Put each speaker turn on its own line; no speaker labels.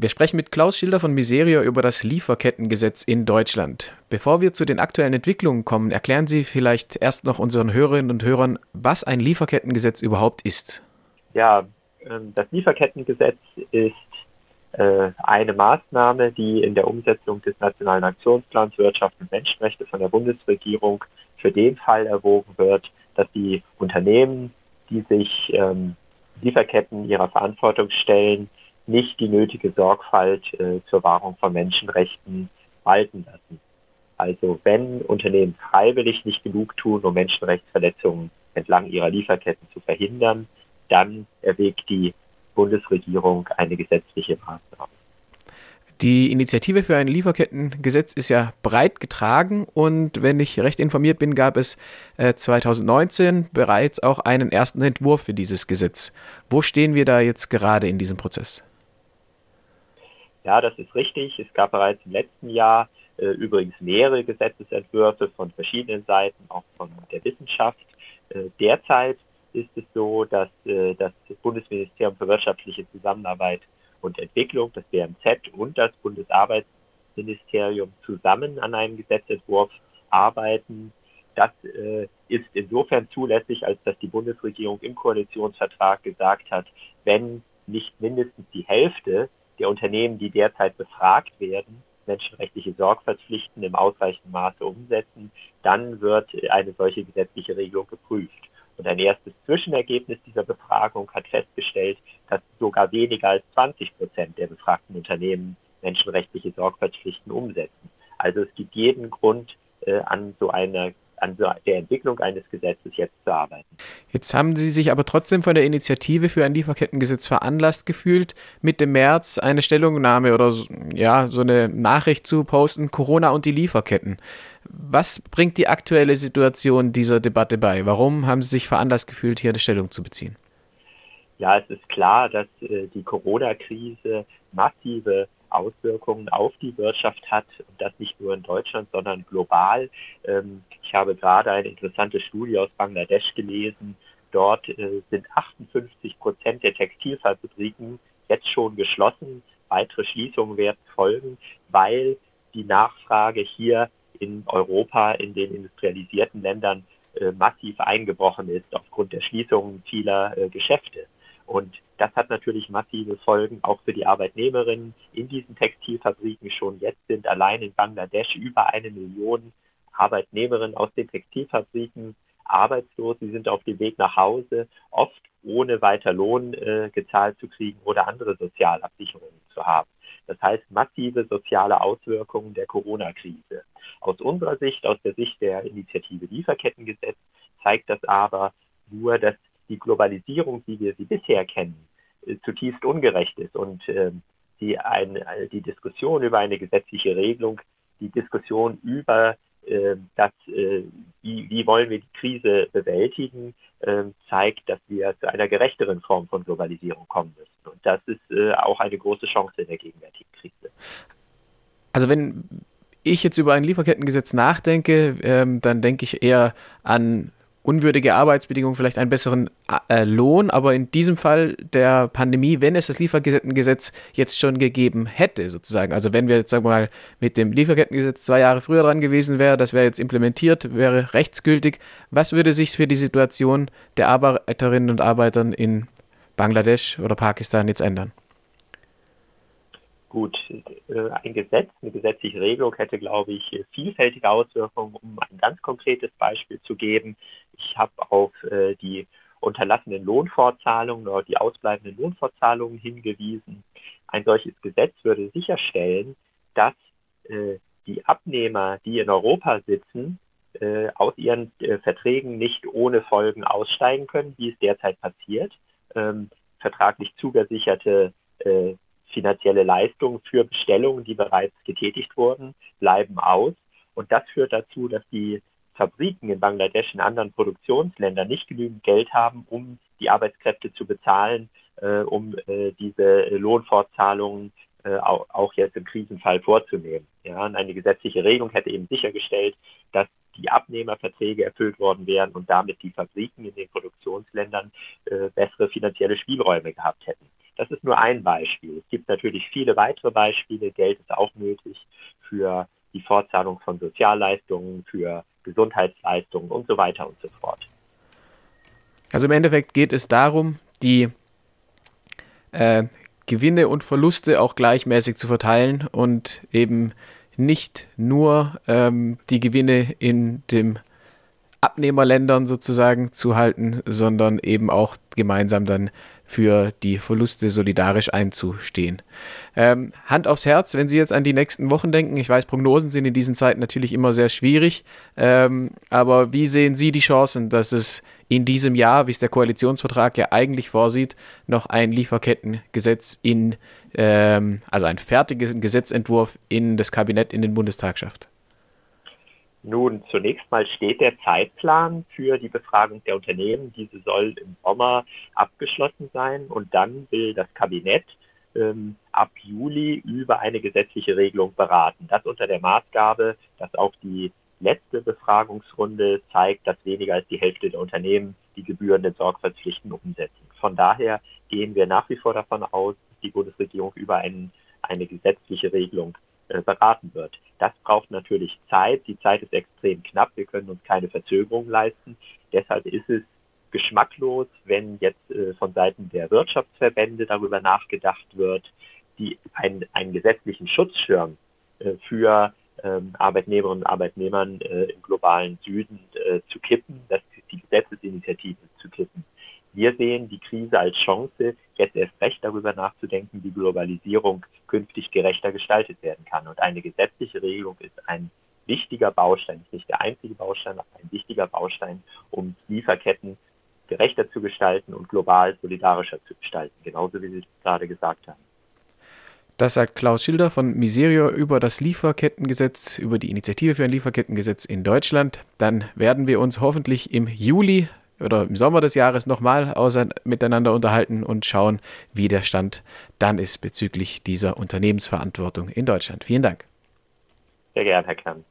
Wir sprechen mit Klaus Schilder von Miserio über das Lieferkettengesetz in Deutschland. Bevor wir zu den aktuellen Entwicklungen kommen, erklären Sie vielleicht erst noch unseren Hörerinnen und Hörern, was ein Lieferkettengesetz überhaupt ist.
Ja, ähm, das Lieferkettengesetz ist äh, eine Maßnahme, die in der Umsetzung des Nationalen Aktionsplans Wirtschaft und Menschenrechte von der Bundesregierung für den Fall erwogen wird, dass die Unternehmen, die sich ähm, Lieferketten ihrer Verantwortung stellen, nicht die nötige Sorgfalt äh, zur Wahrung von Menschenrechten walten lassen. Also wenn Unternehmen freiwillig nicht genug tun, um Menschenrechtsverletzungen entlang ihrer Lieferketten zu verhindern, dann erwägt die Bundesregierung eine gesetzliche Maßnahme.
Die Initiative für ein Lieferkettengesetz ist ja breit getragen und wenn ich recht informiert bin, gab es äh, 2019 bereits auch einen ersten Entwurf für dieses Gesetz. Wo stehen wir da jetzt gerade in diesem Prozess?
Ja, das ist richtig. Es gab bereits im letzten Jahr äh, übrigens mehrere Gesetzesentwürfe von verschiedenen Seiten, auch von der Wissenschaft. Äh, derzeit ist es so, dass äh, das Bundesministerium für wirtschaftliche Zusammenarbeit und Entwicklung, das BMZ und das Bundesarbeitsministerium zusammen an einem Gesetzentwurf arbeiten. Das äh, ist insofern zulässig, als dass die Bundesregierung im Koalitionsvertrag gesagt hat, wenn nicht mindestens die Hälfte der Unternehmen, die derzeit befragt werden, menschenrechtliche Sorgfaltspflichten im ausreichenden Maße umsetzen, dann wird eine solche gesetzliche Regelung geprüft. Und ein erstes Zwischenergebnis dieser Befragung hat festgestellt, dass sogar weniger als 20 Prozent der befragten Unternehmen menschenrechtliche Sorgfaltspflichten umsetzen. Also es gibt jeden Grund, äh, an so einer an der Entwicklung eines Gesetzes jetzt zu arbeiten.
Jetzt haben Sie sich aber trotzdem von der Initiative für ein Lieferkettengesetz veranlasst gefühlt, Mitte März eine Stellungnahme oder ja, so eine Nachricht zu posten, Corona und die Lieferketten. Was bringt die aktuelle Situation dieser Debatte bei? Warum haben Sie sich veranlasst gefühlt, hier eine Stellung zu beziehen?
Ja, es ist klar, dass äh, die Corona-Krise massive Auswirkungen auf die Wirtschaft hat und das nicht nur in Deutschland, sondern global. Ähm, ich habe gerade eine interessante Studie aus Bangladesch gelesen. Dort äh, sind 58 Prozent der Textilfabriken jetzt schon geschlossen. Weitere Schließungen werden folgen, weil die Nachfrage hier in Europa, in den industrialisierten Ländern äh, massiv eingebrochen ist aufgrund der Schließungen vieler äh, Geschäfte. Und das hat natürlich massive Folgen auch für die Arbeitnehmerinnen in diesen Textilfabriken. Schon jetzt sind allein in Bangladesch über eine Million Arbeitnehmerinnen aus den Textilfabriken arbeitslos. Sie sind auf dem Weg nach Hause, oft ohne weiter Lohn äh, gezahlt zu kriegen oder andere Sozialabsicherungen zu haben. Das heißt massive soziale Auswirkungen der Corona-Krise. Aus unserer Sicht, aus der Sicht der Initiative Lieferkettengesetz, zeigt das aber nur, dass die Globalisierung, wie wir sie bisher kennen, äh, zutiefst ungerecht ist und äh, die, ein, die Diskussion über eine gesetzliche Regelung, die Diskussion über äh, das, äh, wie, wie wollen wir die Krise bewältigen, äh, zeigt, dass wir zu einer gerechteren Form von Globalisierung kommen müssen. Und das ist auch eine große Chance in der gegenwärtigen Krise.
Also wenn ich jetzt über ein Lieferkettengesetz nachdenke, ähm, dann denke ich eher an unwürdige Arbeitsbedingungen, vielleicht einen besseren äh, Lohn, aber in diesem Fall der Pandemie, wenn es das Lieferkettengesetz jetzt schon gegeben hätte, sozusagen, also wenn wir jetzt sagen wir mal mit dem Lieferkettengesetz zwei Jahre früher dran gewesen wäre, das wäre jetzt implementiert, wäre rechtsgültig, was würde sich für die Situation der Arbeiterinnen und Arbeiter in Bangladesch oder Pakistan jetzt ändern?
Gut, äh, ein Gesetz, eine gesetzliche Regelung hätte, glaube ich, vielfältige Auswirkungen. Um ein ganz konkretes Beispiel zu geben, ich habe auf äh, die unterlassenen Lohnfortzahlungen oder die ausbleibenden Lohnfortzahlungen hingewiesen. Ein solches Gesetz würde sicherstellen, dass äh, die Abnehmer, die in Europa sitzen, aus ihren Verträgen nicht ohne Folgen aussteigen können, wie es derzeit passiert. Ähm, vertraglich zugesicherte finanzielle Leistungen für Bestellungen, die bereits getätigt wurden, bleiben aus. Und das führt dazu, dass die Fabriken in Bangladesch und anderen Produktionsländern nicht genügend Geld haben, um die Arbeitskräfte zu bezahlen, äh, um äh, diese Lohnfortzahlungen äh, auch, jetzt im Krisenfall vorzunehmen. Ja, und eine gesetzliche Regelung hätte eben sichergestellt, dass die Abnehmerverträge erfüllt worden wären und damit die Fabriken in den Produktionsländern äh, bessere finanzielle Spielräume gehabt hätten. Das ist nur ein Beispiel. Es gibt natürlich viele weitere Beispiele. Geld ist auch nötig für die Fortzahlung von Sozialleistungen, für Gesundheitsleistungen und so weiter und so fort.
Also im Endeffekt geht es darum, die äh, Gewinne und Verluste auch gleichmäßig zu verteilen und eben nicht nur ähm, die Gewinne in dem Abnehmerländern sozusagen zu halten, sondern eben auch gemeinsam dann für die Verluste solidarisch einzustehen. Ähm, Hand aufs Herz, wenn Sie jetzt an die nächsten Wochen denken, ich weiß, Prognosen sind in diesen Zeiten natürlich immer sehr schwierig, ähm, aber wie sehen Sie die Chancen, dass es in diesem Jahr, wie es der Koalitionsvertrag ja eigentlich vorsieht, noch ein Lieferkettengesetz in, ähm, also ein fertigen Gesetzentwurf in das Kabinett in den Bundestag schafft?
Nun, zunächst mal steht der Zeitplan für die Befragung der Unternehmen. Diese soll im Sommer abgeschlossen sein und dann will das Kabinett ähm, ab Juli über eine gesetzliche Regelung beraten. Das unter der Maßgabe, dass auch die letzte Befragungsrunde zeigt, dass weniger als die Hälfte der Unternehmen die gebührenden Sorgfaltspflichten umsetzen. Von daher gehen wir nach wie vor davon aus, dass die Bundesregierung über einen, eine gesetzliche Regelung beraten wird. Das braucht natürlich Zeit. Die Zeit ist extrem knapp. Wir können uns keine Verzögerung leisten. Deshalb ist es geschmacklos, wenn jetzt äh, von Seiten der Wirtschaftsverbände darüber nachgedacht wird, die, ein, einen gesetzlichen Schutzschirm äh, für ähm, Arbeitnehmerinnen und Arbeitnehmern äh, im globalen Süden äh, zu kippen, dass die Gesetzesinitiative. Wir sehen die Krise als Chance, jetzt erst recht darüber nachzudenken, wie Globalisierung künftig gerechter gestaltet werden kann. Und eine gesetzliche Regelung ist ein wichtiger Baustein, nicht der einzige Baustein, aber ein wichtiger Baustein, um Lieferketten gerechter zu gestalten und global solidarischer zu gestalten, genauso wie Sie es gerade gesagt haben.
Das sagt Klaus Schilder von Miserio über das Lieferkettengesetz, über die Initiative für ein Lieferkettengesetz in Deutschland. Dann werden wir uns hoffentlich im Juli oder im Sommer des Jahres nochmal miteinander unterhalten und schauen, wie der Stand dann ist bezüglich dieser Unternehmensverantwortung in Deutschland. Vielen Dank.
Sehr gerne, Herr Kern.